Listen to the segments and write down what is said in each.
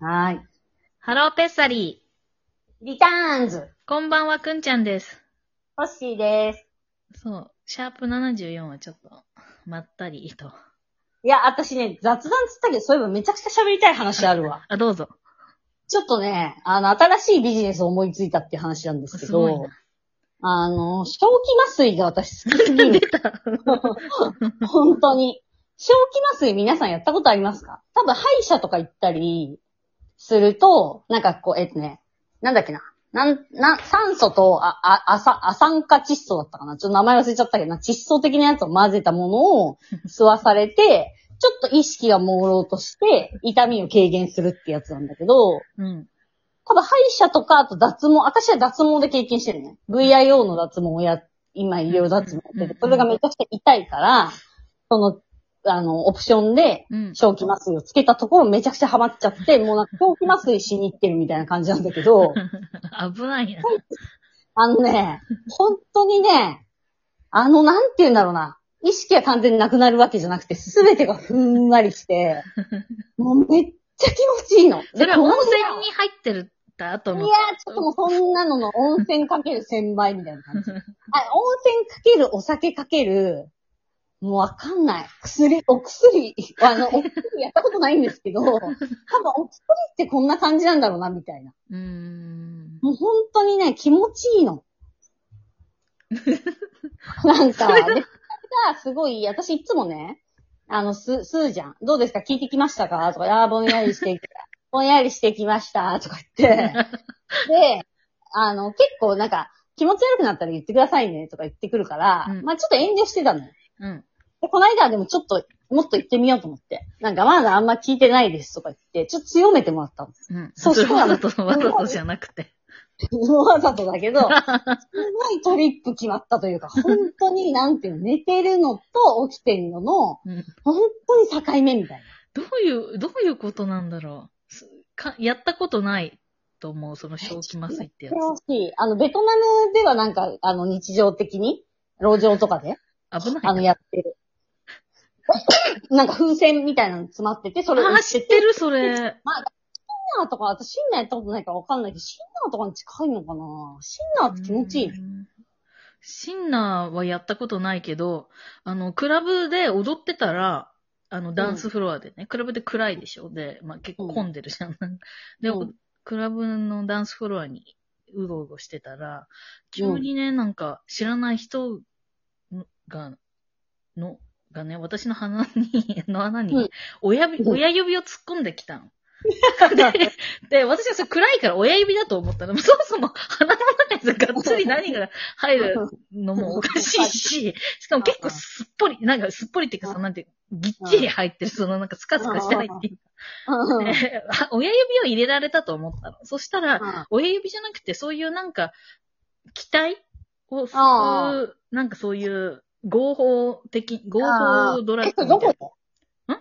はーい。ハローペッサリリターンズ。ー。こんばんは、くんちゃんです。ホッシーです。そう、シャープ74はちょっと、まったりと。いや、私ね、雑談つったけど、そういえばめちゃくちゃ喋りたい話あるわ。あ、どうぞ。ちょっとね、あの、新しいビジネスを思いついたって話なんですけどあの、笑気麻酔が私好きすぎる。本当に。正気麻酔皆さんやったことありますか？多分歯医者とか行ったりすると、なんかこう、えっとね、なんだっけな。なん、な、酸素と、あ、あ、アサ、ア酸化窒素だったかなちょっと名前忘れちゃったけどな、窒素的なやつを混ぜたものを 吸わされて、ちょっと意識が朦朧として、痛みを軽減するってやつなんだけど、うん。多分歯医者とか、あと脱毛、私は脱毛で経験してるね。VIO の脱毛をや、今医療脱毛ってて、それがめちゃくちゃ痛いから、その、あの、オプションで、うん。正気麻酔をつけたところめちゃくちゃハマっちゃって、もうなんか正気麻酔しに行ってるみたいな感じなんだけど、危ないな。あのね、本当にね、あの、なんて言うんだろうな。意識が完全になくなるわけじゃなくて、すべてがふんわりして、もうめっちゃ気持ちいいの。それは温泉に入ってる後のいやー、ちょっともうそんなのの温泉かける1000倍みたいな感じ。あ、温泉かけるお酒かける、もうわかんない。薬、お薬、あの、お薬やったことないんですけど、多分お薬ってこんな感じなんだろうな、みたいな。うーん。もう本当にね、気持ちいいの。なんか、で、すごい、私いつもね、あの、す、吸うじゃん。どうですか？聞いてきましたか？とか、ああ、ぼんやりして。ぼんやりしてきました。とか言って。で、あの、結構なんか、気持ち悪くなったら言ってくださいね、とか言ってくるから、うんまあちょっと遠慮してたのよ。うん。で、この間はでもちょっと、もっと言ってみようと思って。なんかまだあんま聞いてないですとか言って、ちょっと強めてもらったの。うん。そしたらわざと、わざとじゃなくて。わざとだけど、すごいトリップ決まったというか、本当に、なんていうの、寝てるのと起きてるのの、うん。本当に境目みたいどういう、どういうことなんだろう。すかやったことないと思う、その正気麻酔ってやな。恐ろしい。あの、ベトナムではなんか、あの、日常的に、路上とかで、つ。危ないあの、な。やってる。なんか風船みたいなの詰まってて、それをあー、知ってる、それ。シンナーとか、私シンナーやったことないからわかんないけど、シンナーとかに近いのかな？シンナーって気持ちいい。うんシンナーはやったことないけど、あの、クラブで踊ってたら、あの、ダンスフロアでね、クラブで暗いでしょ？で、まあ、結構混んでるじゃん。で、うん。クラブのダンスフロアにうろうろしてたら、急にね、なんか、知らない人が、の、がね、私の鼻に、の穴にうん、親指、うん。親指を突っ込んできたの。で、で、私はそれ暗いから親指だと思ったら、そもそも鼻の中にさがっつり何が入るのもおかしいし、しかも結構すっぽり、なんかすっぽりっていうかさ、なんていうぎっちり入ってる、そのなんかスカスカして入ってる。うん。で 親指を入れられたと思ったの。そしたら、親指じゃなくて、そういうなんか、期待を吸あう、なんかそういう合法的、合法ドラッグみたいこな。ん？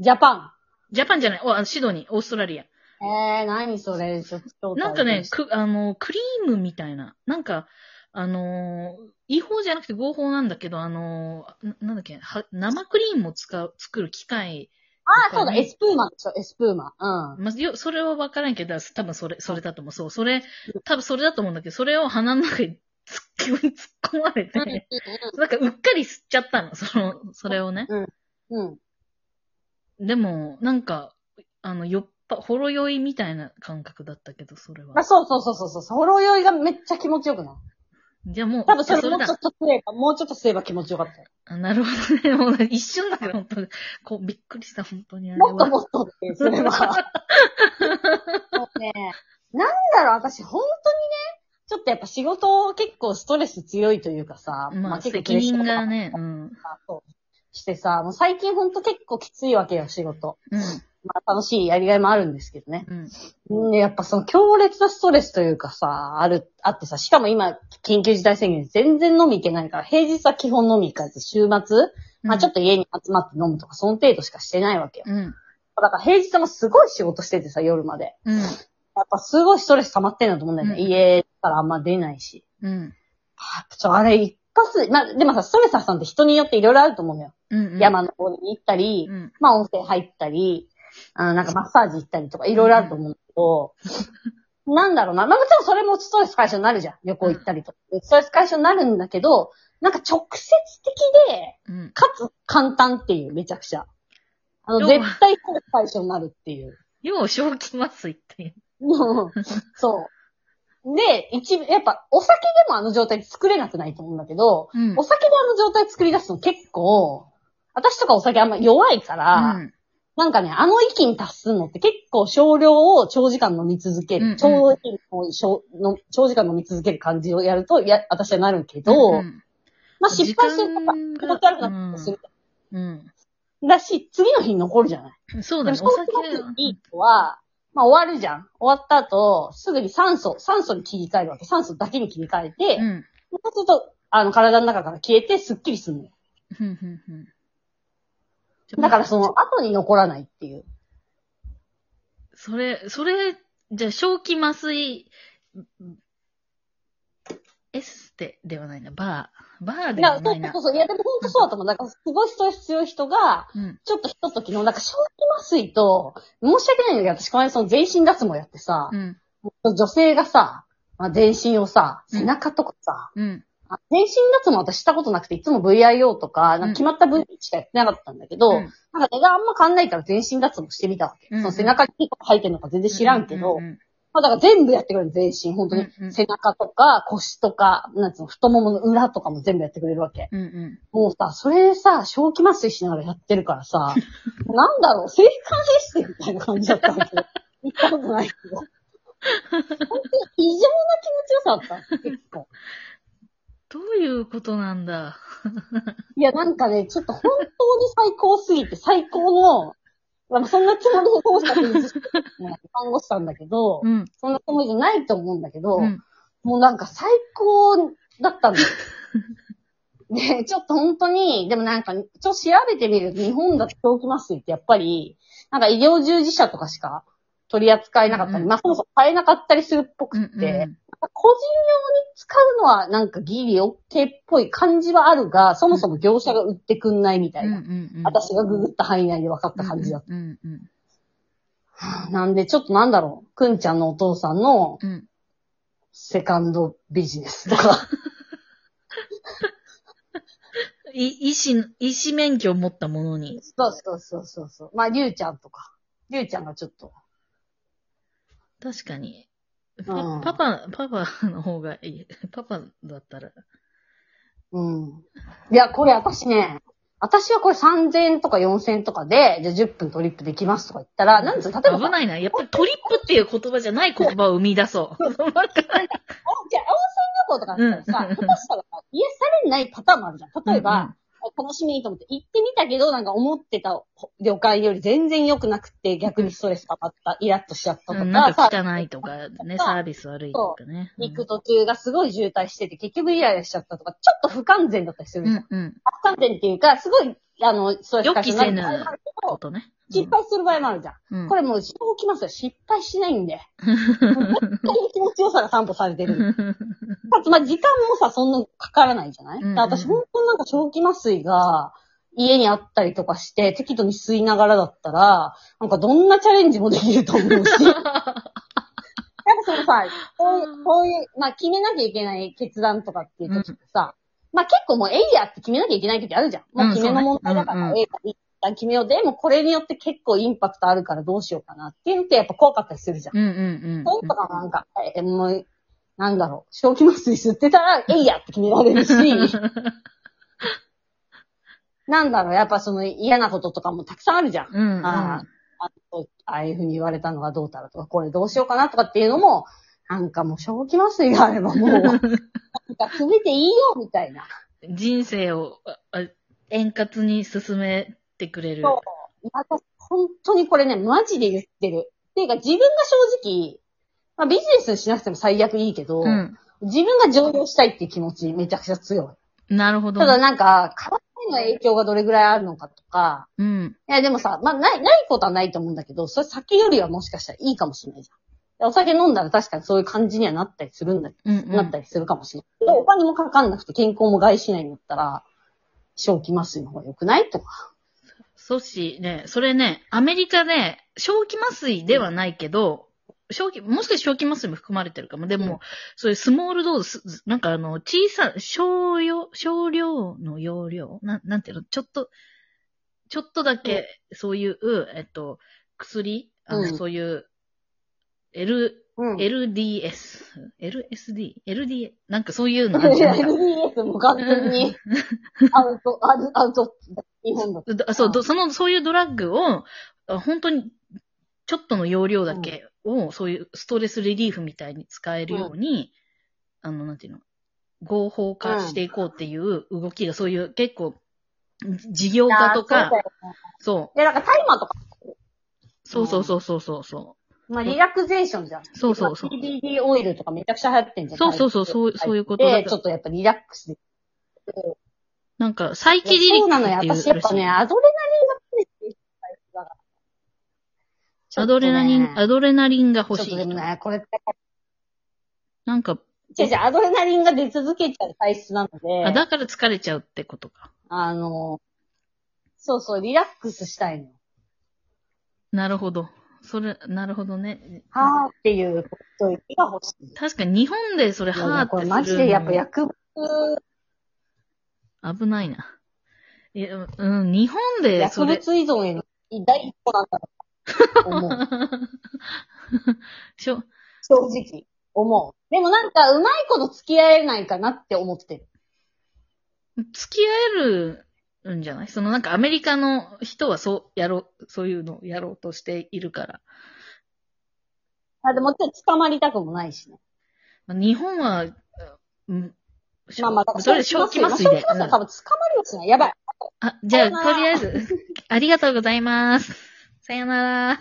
ジャパジャパンじゃない、おあシドニー、オーストラリア。ン。えー、何それ、ちょっと。なんかね、く、あの、クリームみたいな。なんか、あのー違法じゃなくて合法なんだけど、あのーななんだっけ、は生クリームを使う、作る機械。ああ、そうだ、エスプーマでしょ、エスプーマ。うん。まあ、よ、それはわからんけど、多分それ、それだと思う。そう、それ、多分それだと思うんだけど、それを鼻の中に突っ込突っ込まれて、なんかうっかり吸っちゃったの、その、それをね。うん。でも、なんか、あの、よっぱ、ほろ酔いみたいな感覚だったけど、それまあ、は。そうそうそうそうそう。ほろ酔いがめっちゃ気持ちよくない？じゃあもう、多分それもうちょっ。と吸えば、もうちょっと吸えば気持ちよかったよ。あなるほどね。もう一瞬だけど、本当に、こう、びっくりした、本当にあれは。もっともっとっていう、それは。もうね、なんだろう、私本当にね、ちょっとやっぱ仕事結構ストレス強いというかさ、まあ、結構責任がね、うん。してさ、もう最近ほんと結構きついわけよ、仕事。うん。まあ楽しいやりがいもあるんですけどね。うん。で、やっぱその強烈なストレスというかさ、ある、あってさ、しかも今、緊急事態宣言で全然飲み行けないから、平日は基本飲み行かず、週末、まあちょっと家に集まって飲むとか、その程度しかしてないわけよ。うん。だから平日もすごい仕事しててさ、夜まで。うん。やっぱすごいストレス溜まってんだと思うんだよね。うん家からあんま出ないし。うん。あちょ、あれ一発、まあ、でもさ、ストレス発散って人によっていろいろあると思うのよ。うん。山の方に行ったり、うん。まあ温泉入ったり、あの、なんかマッサージ行ったりとか、いろいろあると思うんだけど、なんだろうな。まあもちろんそれもストレス解消になるじゃん。旅行行ったりとか。ストレス解消になるんだけど、なんか直接的で、うん。かつ簡単っていう、めちゃくちゃ。あの、絶対ストレス解消になるっていう。要は正気麻酔っていう。うんそう。で、一部、やっぱ、お酒でもあの状態で作れなくないと思うんだけど、うんお酒であの状態作り出すの結構、私とかお酒あんま弱いから、うんなんかね、あの域に達するのって結構少量を長時間飲み続ける。うんうん長長時間飲み続ける感じをやると、や、私はなるけど、うんまあ失敗するとか、気持ち悪くなったりする。うん。だし、次の日に残るじゃない。そうだね。お酒いい人は、まあ終わるじゃん。終わった後、すぐに酸素、酸素に切り替えるわけ。酸素だけに切り替えて、うん。そうすると、あの、体の中から消えて、スッキリするのよ。ふんふんふんだから、その、後に残らないっていう。それ、それ、じゃあ、正気麻酔、エステではないな、バー。バーではないなうそう。そう。いや、でも本当そうだと思う。だから、すごいストレス強い人が、うん。ちょっとひとときの、なんか、正気麻酔と、申し訳ないんだけど、私、この間その全身脱毛やってさ、うん。女性がさ、まあ、全身をさ、うん背中とかさ、うん。あ全身脱毛私したことなくて、いつも VIO とか、なんか決まった部位しかやってなかったんだけど、うんなんか値段あんま変わんないから全身脱毛してみたわけ。うんその背中に毛とか生えてるのか全然知らんけど、うんうんまあだから全部やってくれる全身、本当に。うんうん背中とか腰とか、なんつうの、太ももの裏とかも全部やってくれるわけ。うんうん。もうさ、それでさ、正気麻酔しながらやってるからさ、なんだろう、性感エステみたいな感じだったわけど。行ったことないけど。本当に異常な気持ちよさだった、結構。どういうことなんだ。いや、なんかね、ちょっと本当に最高すぎて、最高の、まあそんなつもりでこうしたって言って看護師さんだけど、うん。そんなつもりじゃないと思うんだけど、うん。もうなんか最高だったんだよ。で、ちょっと本当に、でもなんか、ちょっと調べてみると、日本だと狂気麻酔ってやっぱり、なんか医療従事者とかしか取り扱えなかったり、うんまあそもそも買えなかったりするっぽくうんって、うん個人用に使うのはなんかギリ OK っぽい感じはあるが、そもそも業者が売ってくんないみたいな。うんうんうん私がググった範囲内で分かった感じだった。うんうんなんで、ちょっとなんだろう、くんちゃんのお父さんのうん。うん。セカンドビジネスとか。い、医師、医師免許を持った者に。そうそうそうそうそう。まあ、りゅうちゃんとか。りゅうちゃんがちょっと。確かに。うんパパ、パパの方がいい。パパだったら。うん。いや、これ私ね、私はこれ3000円とか4000円とかで、じゃあ10分トリップできますとか言ったら、なんつうの、例えばさ危ないな。やっぱりトリップっていう言葉じゃない言葉を生み出そう。じゃあ、温泉旅行とかだったらさ、うん下手したらさ、癒されないパターンもあるじゃん。例えば、楽しみにと思って行ってみたけど、なんか思ってた旅館より全然良くなくて、逆にストレスかかった、イラッとしちゃったとか、うんなんかさ汚いとかね、サービス悪いとかね。行く途中がすごい渋滞してて、結局イライラしちゃったとか、ちょっと不完全だったりするじゃん。うんうん。不完全っていうか、すごい、あの、ストレス解消になる場合もあるけどことね。失敗する場合もあるじゃん。うん。これもう、そうきますよ。失敗しないんで。絶対に気持ちよさが担保されてる。かつ、まあ、時間もさ、そんなかからないじゃない、うんうん私、本当になんか、正気麻酔が、家にあったりとかして、適度に吸いながらだったら、なんかどんなチャレンジもできると思うし。なんかそのさ、こういう、こういう、まあ決めなきゃいけない決断とかっていう時ってさ、まあ結構もうえいやって決めなきゃいけない時あるじゃん。もう決めの問題だから、ええか一旦決めよう。でもこれによって結構インパクトあるからどうしようかなっていうのってやっぱ怖かったりするじゃん。うんうんうん。そういうのとかもなんか、え、もう、なんだろう、正気麻酔吸ってたら、えいやって決められるし、なんだろう、やっぱその嫌なこととかもたくさんあるじゃん。うんうん。あああとああいうふうに言われたのがどうたらとか、これどうしようかなとかっていうのも、なんかもう正気麻酔があればもう、なんか決めていいよ、みたいな。人生を円滑に進めてくれる。そう。私、本当にこれね、マジで言ってる。っていうか、自分が正直、まあ、ビジネスにしなくても最悪いいけど、うん。自分が上場したいっていう気持ちめちゃくちゃ強い。なるほど。ただなんか、体への影響がどれぐらいあるのかとか、うん。いやでもさ、まあ、ない、ないことはないと思うんだけど、それ酒よりはもしかしたらいいかもしれないじゃん。お酒飲んだら確かにそういう感じにはなったりするんだけうん、ど、なったりするかもしれない。お金もかかんなくて健康も害しないんだったら、正気麻酔の方が良くないとか。そうし、ね、それね、アメリカで、正気麻酔ではないけど、正気、もしかして正気麻酔も含まれてるかも。でも、うん。そういうスモールドーズ、なんかあの、小さ、少量、少量の容量？なん、なんていうの、ちょっと、ちょっとだけ、そういう、えっと、薬、あの、うん。そういう、L、うん。LDS、LSD、LD、なんかそういうのあるじゃん。LDS も完全に。アウト、アウト、アウト、日本だそう、どその、そういうドラッグを、あ本当に、ちょっとの容量だけを、そういうストレスリリーフみたいに使えるように、あの、なんていうの、合法化していこうっていう動きが、そういう結構、事業家とかそうね。そう、で、なんかタイマーとか、そうそうそうそうそう。そまあリラクゼーションじゃん。そうそうそう今 CBD オイルとかめちゃくちゃ流行ってんじゃん。そうそうそうそうそういうことだで、ちょっとやっぱリラックスで。う。なんか、サイキデリッそうなのよ。私やっぱね、アドレナリンが増えてるタイプだから。アドレナリン、アドドレナリンが欲ちょっ。とでもね、これって、なんか、違う違う、アドレナリンが出続けちゃう体質なので、あ、だから疲れちゃうってことか。あの、そうそう、リラックスしたいの。なるほど。それ、なるほどね。はーっていうことが欲しい。確かに日本でそれいやハーってこれマジでやっぱ薬物、危ないな。いや、うん、日本でそ薬れ、物依存への第一歩なんだと思う。しょ、正直。思う。でもなんか、うまいこと付き合えないかなって思ってる。付き合えるんじゃない？そのなんかアメリカの人はそうやろう、そういうのをやろうとしているから。あ、でも捕まりたくもないしね。まあ日本は、うん、まあまあ、それ正気麻酔で。正気麻酔は多分捕まりはしない。やばい。あ、じゃあ、さよならとりあえず、ありがとうございます。さよなら。